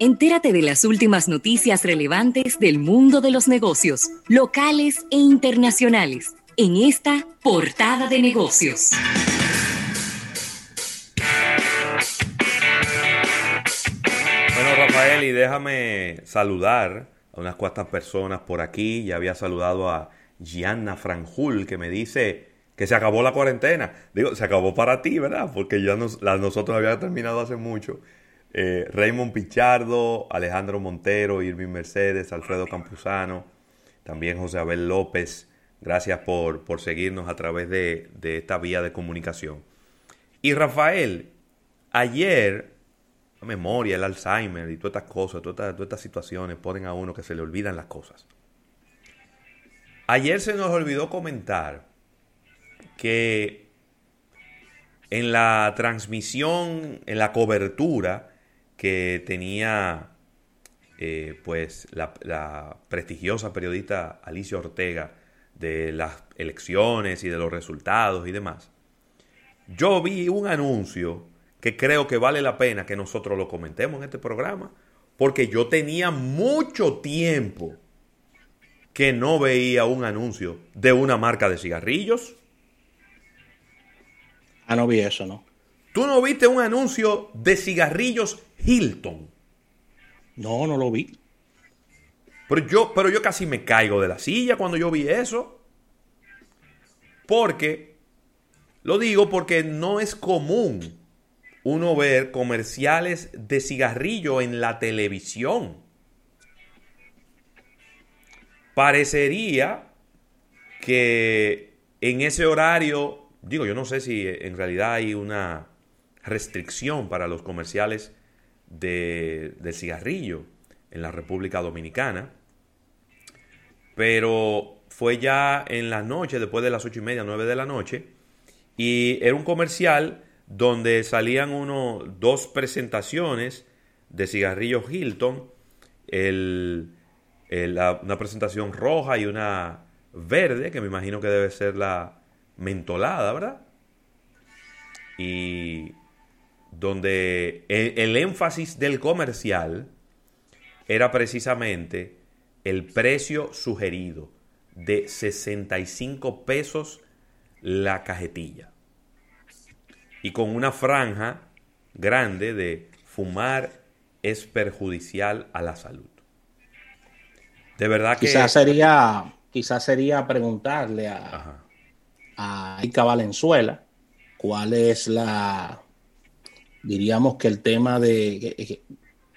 Entérate de las últimas noticias relevantes del mundo de los negocios, locales e internacionales, en esta portada de negocios. Bueno, Rafael, y déjame saludar a unas cuantas personas por aquí. Ya había saludado a Gianna Franjul, que me dice que se acabó la cuarentena. Digo, se acabó para ti, ¿verdad? Porque ya nos, la, nosotros había terminado hace mucho. Eh, Raymond Pichardo, Alejandro Montero, Irving Mercedes, Alfredo Campuzano, también José Abel López. Gracias por, por seguirnos a través de, de, esta vía de comunicación. Y Rafael, ayer, la memoria, el Alzheimer y todas estas cosas, todas todas estas situaciones ponen a uno que se le olvidan las cosas. Ayer se nos olvidó comentar que en la transmisión, en la cobertura que tenía eh, pues la, la, prestigiosa periodista Alicia Ortega de las elecciones y de los resultados y demás, yo vi un anuncio que creo que vale la pena que nosotros lo comentemos en este programa, porque yo tenía mucho tiempo que no veía un anuncio de una marca de cigarrillos. Ah, no vi eso, ¿no? ¿Tú no viste un anuncio de cigarrillos Hilton? No, no lo vi. Pero yo, pero yo casi me caigo de la silla cuando yo vi eso. Porque, lo digo porque no es común uno ver comerciales de cigarrillo en la televisión. Parecería que en ese horario, digo, yo no sé si en realidad hay una restricción para los comerciales de, de cigarrillo en la República Dominicana, pero fue ya en la noche, después de las ocho y media, nueve de la noche, y era un comercial donde salían uno, dos presentaciones de cigarrillos Hilton, el, el, la, una presentación roja y una verde, que me imagino que debe ser la mentolada, ¿verdad? Y donde el, el énfasis del comercial era precisamente el precio sugerido de 65 pesos la cajetilla y con una franja grande de fumar es perjudicial a la salud. De verdad que... Quizás sería, quizás sería preguntarle a, a Ica Valenzuela cuál es la, diríamos que el tema de,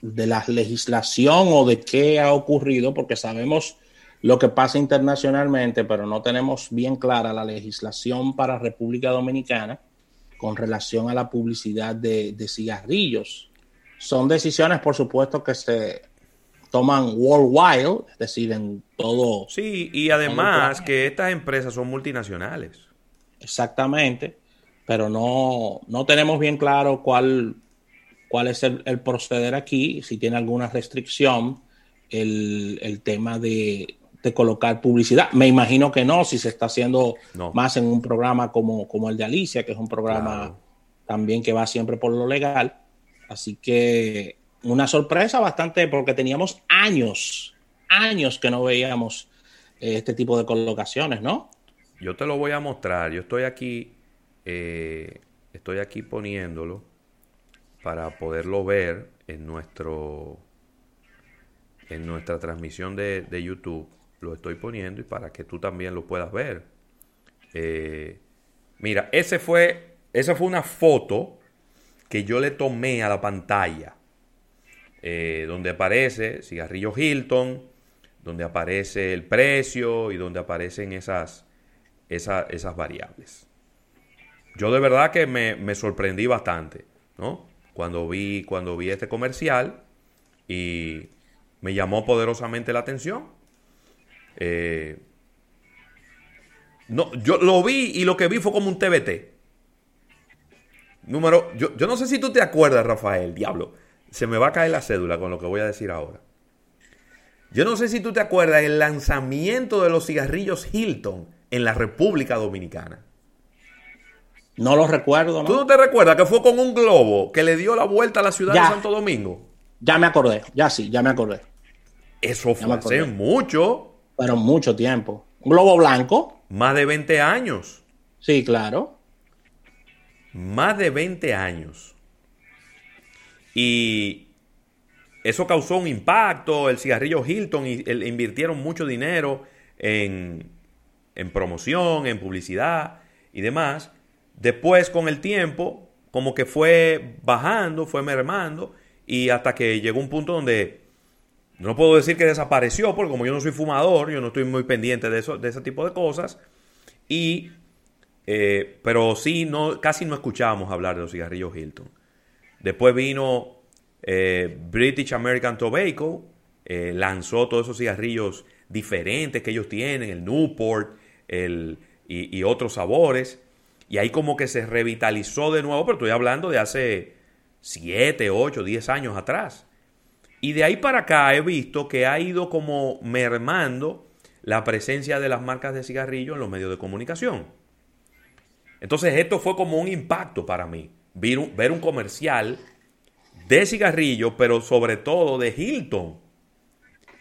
de la legislación o de qué ha ocurrido, porque sabemos lo que pasa internacionalmente, pero no tenemos bien clara la legislación para República Dominicana con relación a la publicidad de, de, cigarrillos. Son decisiones, por supuesto, que se toman worldwide, es decir, en todo. Sí, y además que estas empresas son multinacionales. Exactamente, pero no, no tenemos bien claro cuál, cuál es el, el, proceder aquí, si tiene alguna restricción el, el tema de, de colocar publicidad. Me imagino que no, si se está haciendo no. más en un programa como, como el de Alicia, que es un programa claro. también que va siempre por lo legal. Así que una sorpresa bastante, porque teníamos años, años que no veíamos eh, este tipo de colocaciones, ¿no? Yo te lo voy a mostrar. Yo estoy aquí, eh, estoy aquí poniéndolo para poderlo ver en nuestro en nuestra transmisión de, YouTube lo estoy poniendo y para que tú también lo puedas ver. Eh, mira, ese fue, esa fue una foto que yo le tomé a la pantalla, eh, donde aparece cigarrillo Hilton, donde aparece el precio y donde aparecen esas, esas variables. Yo de verdad que me, me, sorprendí bastante, ¿no? Cuando vi, cuando vi este comercial y me llamó poderosamente la atención eh, no, yo lo vi y lo que vi fue como un TBT. Número, yo, yo no sé si tú te acuerdas, Rafael, diablo. Se me va a caer la cédula con lo que voy a decir ahora. Yo no sé si tú te acuerdas el lanzamiento de los cigarrillos Hilton en la República Dominicana. No lo recuerdo. ¿no? ¿Tú no te recuerdas que fue con un globo que le dio la vuelta a la ciudad ya. de Santo Domingo? Ya me acordé, ya sí, ya me acordé. Eso fue hace mucho. Pero mucho tiempo. Un globo blanco. Más de 20 años. Sí, claro. Más de 20 años. Y eso causó un impacto. El cigarrillo Hilton y, invirtieron mucho dinero en, en promoción, en publicidad y demás. Después, con el tiempo, como que fue bajando, fue mermando y hasta que llegó un punto donde no puedo decir que desapareció, porque como yo no soy fumador, yo no estoy muy pendiente de, eso, de ese tipo de cosas. Y, eh, pero sí, no, casi no escuchábamos hablar de los cigarrillos Hilton. Después vino eh, British American Tobacco, eh, lanzó todos esos cigarrillos diferentes que ellos tienen, el Newport el, y, y otros sabores. Y ahí como que se revitalizó de nuevo, pero estoy hablando de hace 7, 8, 10 años atrás. Y de ahí para acá he visto que ha ido como mermando la presencia de las marcas de cigarrillos en los medios de comunicación. Entonces esto fue como un impacto para mí, ver un, ver un comercial de cigarrillos, pero sobre todo de Hilton,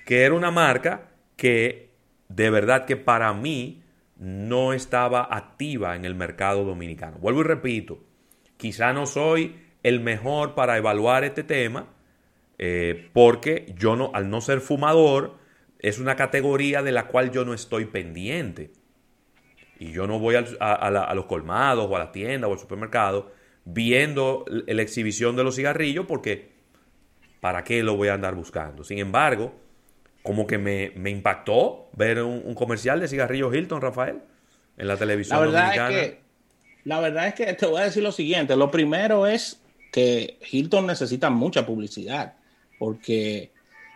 que era una marca que de verdad que para mí no estaba activa en el mercado dominicano. Vuelvo y repito, quizá no soy el mejor para evaluar este tema, eh, porque yo no, al no ser fumador, es una categoría de la cual yo no estoy pendiente. Y yo no voy a, los colmados o a la tienda o al supermercado viendo la exhibición de los cigarrillos porque ¿para qué lo voy a andar buscando? Sin embargo, como que me, impactó ver un, comercial de cigarrillos Hilton, Rafael, en la televisión la verdad dominicana. Es que, la verdad es que te voy a decir lo siguiente. Lo primero es que Hilton necesita mucha publicidad, porque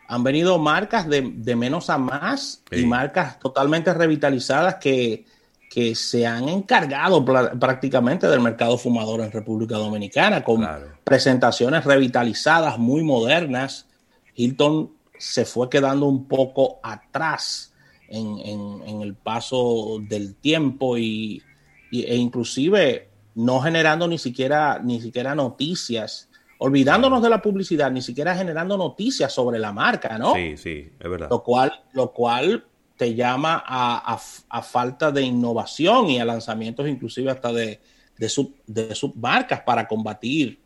han venido marcas de, menos a más y marcas totalmente revitalizadas que, que se han encargado prácticamente del mercado fumador en República Dominicana, con presentaciones revitalizadas, muy modernas. Hilton se fue quedando un poco atrás en, en, el paso del tiempo y, e inclusive no generando ni siquiera, ni siquiera noticias, olvidándonos de la publicidad, ni siquiera generando noticias sobre la marca, ¿no? Sí, sí, es verdad. Lo cual, lo cual te llama a, falta de innovación y a lanzamientos inclusive hasta de, de, sub, de submarcas para combatir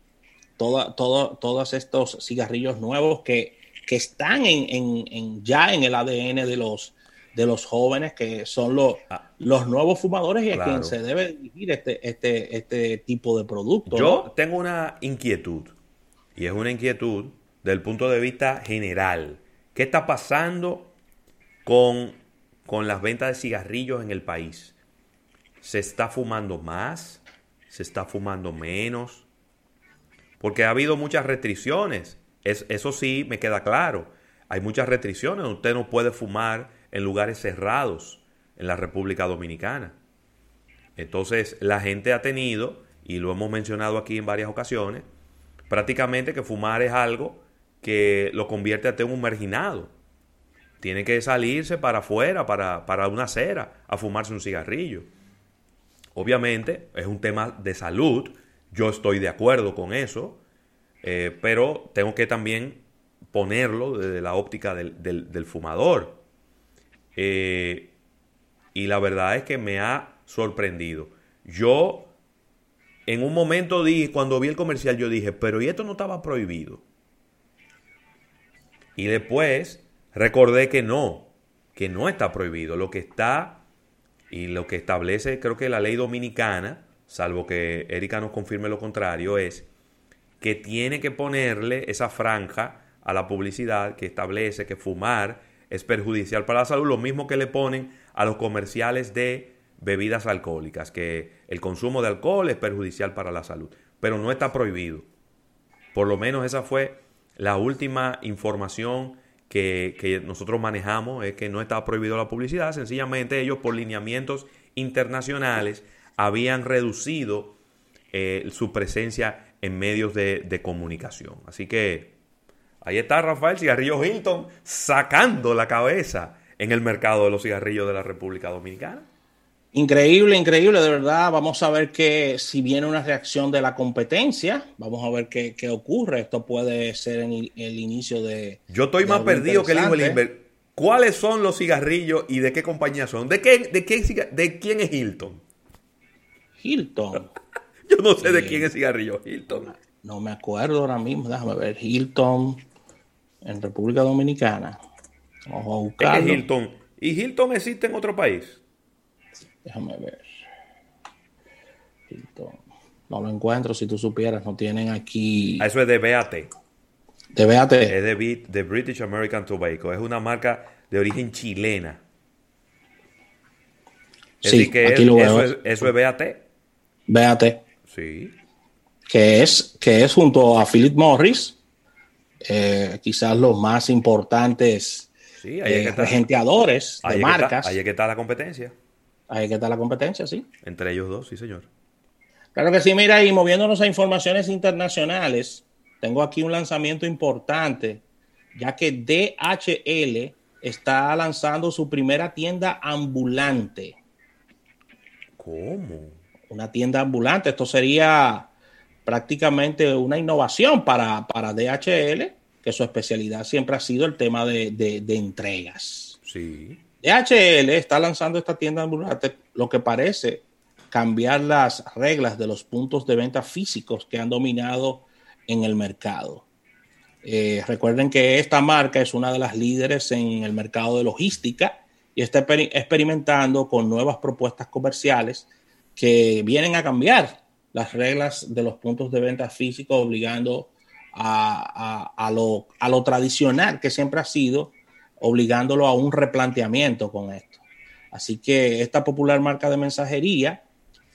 toda, todos estos cigarrillos nuevos que, que están en, en, ya en el ADN de los, de los jóvenes que son los, ah. los nuevos fumadores y a quien se debe dirigir este, este, este tipo de producto. Yo tengo una inquietud, y es una inquietud del punto de vista general. ¿Qué está pasando con, con las ventas de cigarrillos en el país? ¿Se está fumando más? ¿Se está fumando menos? Porque ha habido muchas restricciones. Es, eso sí me queda claro. Hay muchas restricciones. Usted no puede fumar en lugares cerrados en la República Dominicana. Entonces la gente ha tenido, y lo hemos mencionado aquí en varias ocasiones, prácticamente que fumar es algo que lo convierte a en un marginado. Tiene que salirse para afuera, para, para una acera, a fumarse un cigarrillo. Obviamente es un tema de salud, yo estoy de acuerdo con eso, eh, pero tengo que también ponerlo desde la óptica del, del fumador. Eh, y la verdad es que me ha sorprendido. Yo en un momento dije, cuando vi el comercial, yo dije, pero ¿y esto no estaba prohibido? Y después recordé que no, que no está prohibido. Lo que está y lo que establece, creo que la ley dominicana, salvo que Erika nos confirme lo contrario, es que tiene que ponerle esa franja a la publicidad que establece que fumar es perjudicial para la salud, lo mismo que le ponen a los comerciales de bebidas alcohólicas, que el consumo de alcohol es perjudicial para la salud, pero no está prohibido. Por lo menos esa fue la última información que, nosotros manejamos, es que no está prohibido la publicidad, sencillamente ellos por lineamientos internacionales habían reducido eh, su presencia en medios de, de comunicación. Así que Ahí está Rafael Cigarrillo Hilton sacando la cabeza en el mercado de los cigarrillos de la República Dominicana. Increíble, increíble, de verdad. Vamos a ver que si viene una reacción de la competencia, vamos a ver qué, ocurre. Esto puede ser el, inicio de. Yo estoy más perdido que el hijo de ¿Cuáles son los cigarrillos y de qué compañía son? ¿De, qué, de, qué, de quién es Hilton? Hilton. Yo no sé de quién es cigarrillo Hilton. No me acuerdo ahora mismo. Déjame ver. Hilton en República Dominicana. Vamos a buscarlo. ¿Qué es Hilton? ¿Y Hilton existe en otro país? Déjame ver. Hilton. No lo encuentro. Si tú supieras, no tienen aquí. Ah, eso es de BAT. De BAT. Es de, British American Tobacco. Es una marca de origen chilena. sí, que aquí lo veo. Eso, es, eso es BAT. BAT. Sí. Que es, que es junto a Philip Morris, eh, quizás los más importantes sí, eh, regenteadores de marcas. ahí es que está la competencia. Ahí es que está la competencia, sí. Entre ellos dos, sí, señor. Claro que sí, mira, y moviéndonos a informaciones internacionales, tengo aquí un lanzamiento importante, ya que DHL está lanzando su primera tienda ambulante. ¿Cómo? Una tienda ambulante. Esto sería prácticamente una innovación para, para DHL, que su especialidad siempre ha sido el tema de, de, entregas. Sí. DHL está lanzando esta tienda ambulante, lo que parece cambiar las reglas de los puntos de venta físicos que han dominado en el mercado. Eh, recuerden que esta marca es una de las líderes en el mercado de logística y está experimentando con nuevas propuestas comerciales que vienen a cambiar las reglas de los puntos de venta físicos, obligando a, lo, a lo tradicional que siempre ha sido, obligándolo a un replanteamiento con esto. Así que esta popular marca de mensajería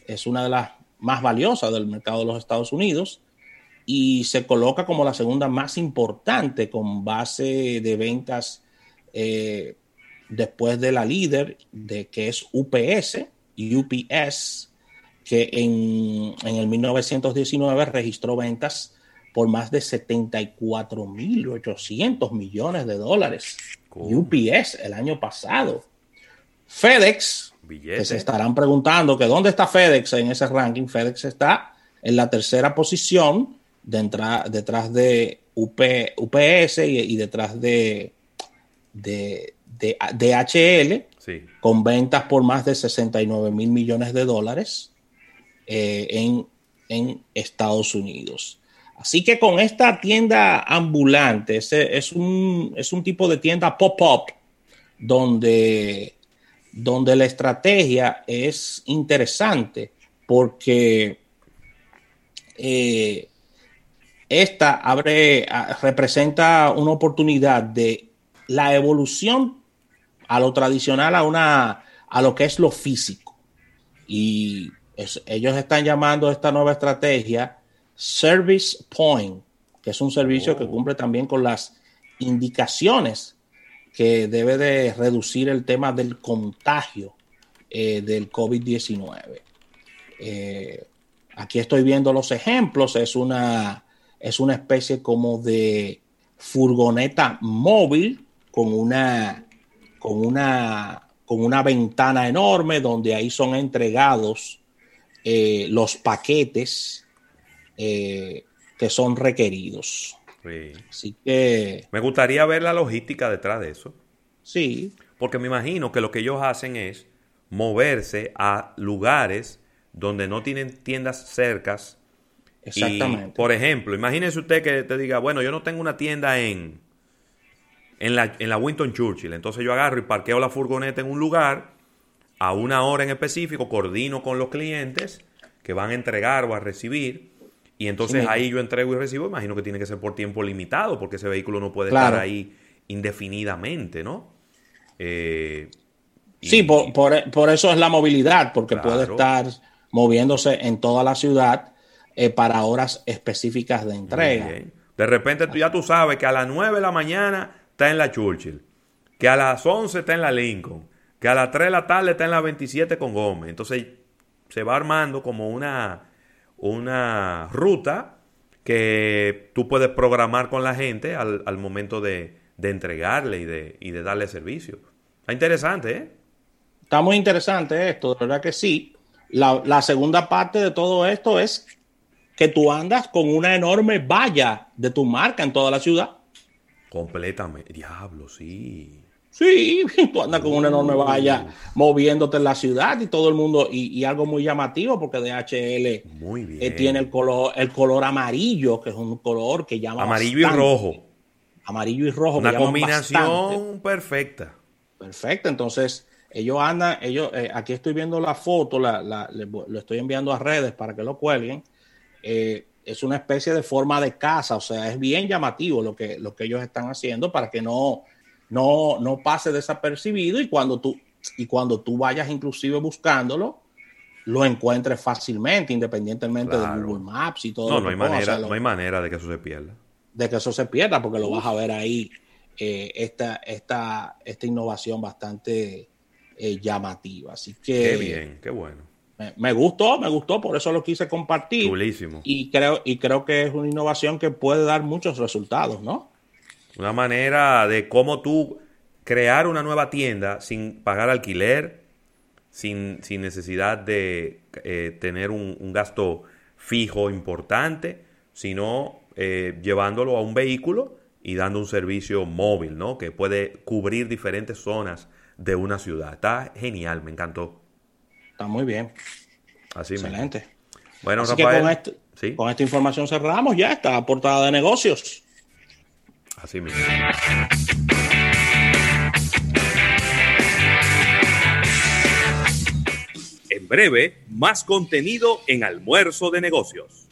es una de las más valiosas del mercado de los Estados Unidos y se coloca como la segunda más importante con base de ventas eh, después de la líder, de que es UPS, UPS, que en, el 1919 registró ventas por más de 74.800 millones de dólares. UPS el año pasado. FedEx, que se estarán preguntando que dónde está FedEx en ese ranking. FedEx está en la tercera posición detrás de UPS y, detrás de, de, DHL, con ventas por más de 69 mil millones de dólares. Eh, en, Estados Unidos. Así que con esta tienda ambulante, es, un, es un tipo de tienda pop-up donde, donde la estrategia es interesante porque eh, esta abre, representa una oportunidad de la evolución a lo tradicional, a, una, a lo que es lo físico. Y ellos están llamando esta nueva estrategia Service Point, que es un servicio que oh. cumple también con las indicaciones que debe de reducir el tema del contagio eh, del COVID-19. Eh, aquí estoy viendo los ejemplos, es una, es una especie como de furgoneta móvil con una, con una, con una ventana enorme donde ahí son entregados eh, los paquetes eh, que son requeridos. Así que... Me gustaría ver la logística detrás de eso. Sí. Porque me imagino que lo que ellos hacen es moverse a lugares donde no tienen tiendas cercas. Exactamente. por ejemplo, imagínese usted que te diga, bueno, yo no tengo una tienda en, en, la, en la Winton Churchill. Entonces yo agarro y parqueo la furgoneta en un lugar a una hora en específico, coordino con los clientes que van a entregar o a recibir. Y entonces ahí yo entrego y recibo, imagino que tiene que ser por tiempo limitado, porque ese vehículo no puede estar ahí indefinidamente, ¿no? Eh, sí, por, eso es la movilidad, porque puede estar moviéndose en toda la ciudad eh, para horas específicas de entrega. De repente tú, ya tú sabes que a las 9 de la mañana está en la Churchill, que a las 11 está en la Lincoln, que a las 3 de la tarde está en la 27 con Gómez. Entonces se va armando como una, una ruta que tú puedes programar con la gente al, momento de, entregarle y de, y de darle servicio. Está interesante, ¿eh? Está muy interesante esto, de verdad que sí. La, la segunda parte de todo esto es que tú andas con una enorme valla de tu marca en toda la ciudad. Completamente. Diablo, sí. Sí, tú andas con una enorme valla moviéndote en la ciudad y todo el mundo, y, algo muy llamativo porque DHL muy bien. Eh, tiene el color, el color amarillo, que es un color que llama. Amarillo y rojo. Amarillo y rojo. Una combinación perfecta. Perfecta, entonces ellos andan, ellos, eh, aquí estoy viendo la foto, la, lo estoy enviando a redes para que lo cuelguen. Eh, es una especie de forma de casa, o sea, es bien llamativo lo que, lo que ellos están haciendo para que no no, no pase desapercibido y cuando tú, y cuando tú vayas inclusive buscándolo, lo encuentres fácilmente, independientemente de Google Maps y todo. No, no hay, manera, no hay manera de que eso se pierda. De que eso se pierda, porque lo vas a ver ahí, eh, esta, esta, esta innovación bastante eh, llamativa. Así que... Qué bien, qué bueno. Me, gustó, me gustó, por eso lo quise compartir. Y creo, y creo que es una innovación que puede dar muchos resultados, ¿no? Una manera de cómo tú crear una nueva tienda sin pagar alquiler, sin, necesidad de eh, tener un, gasto fijo importante, sino eh, llevándolo a un vehículo y dando un servicio móvil, ¿no? Que puede cubrir diferentes zonas de una ciudad. Está genial, me encantó. Está muy bien. Así Excelente. Bueno, Rafael. con esta información cerramos ya esta portada de negocios. Así mismo. En breve, más contenido en Almuerzo de Negocios.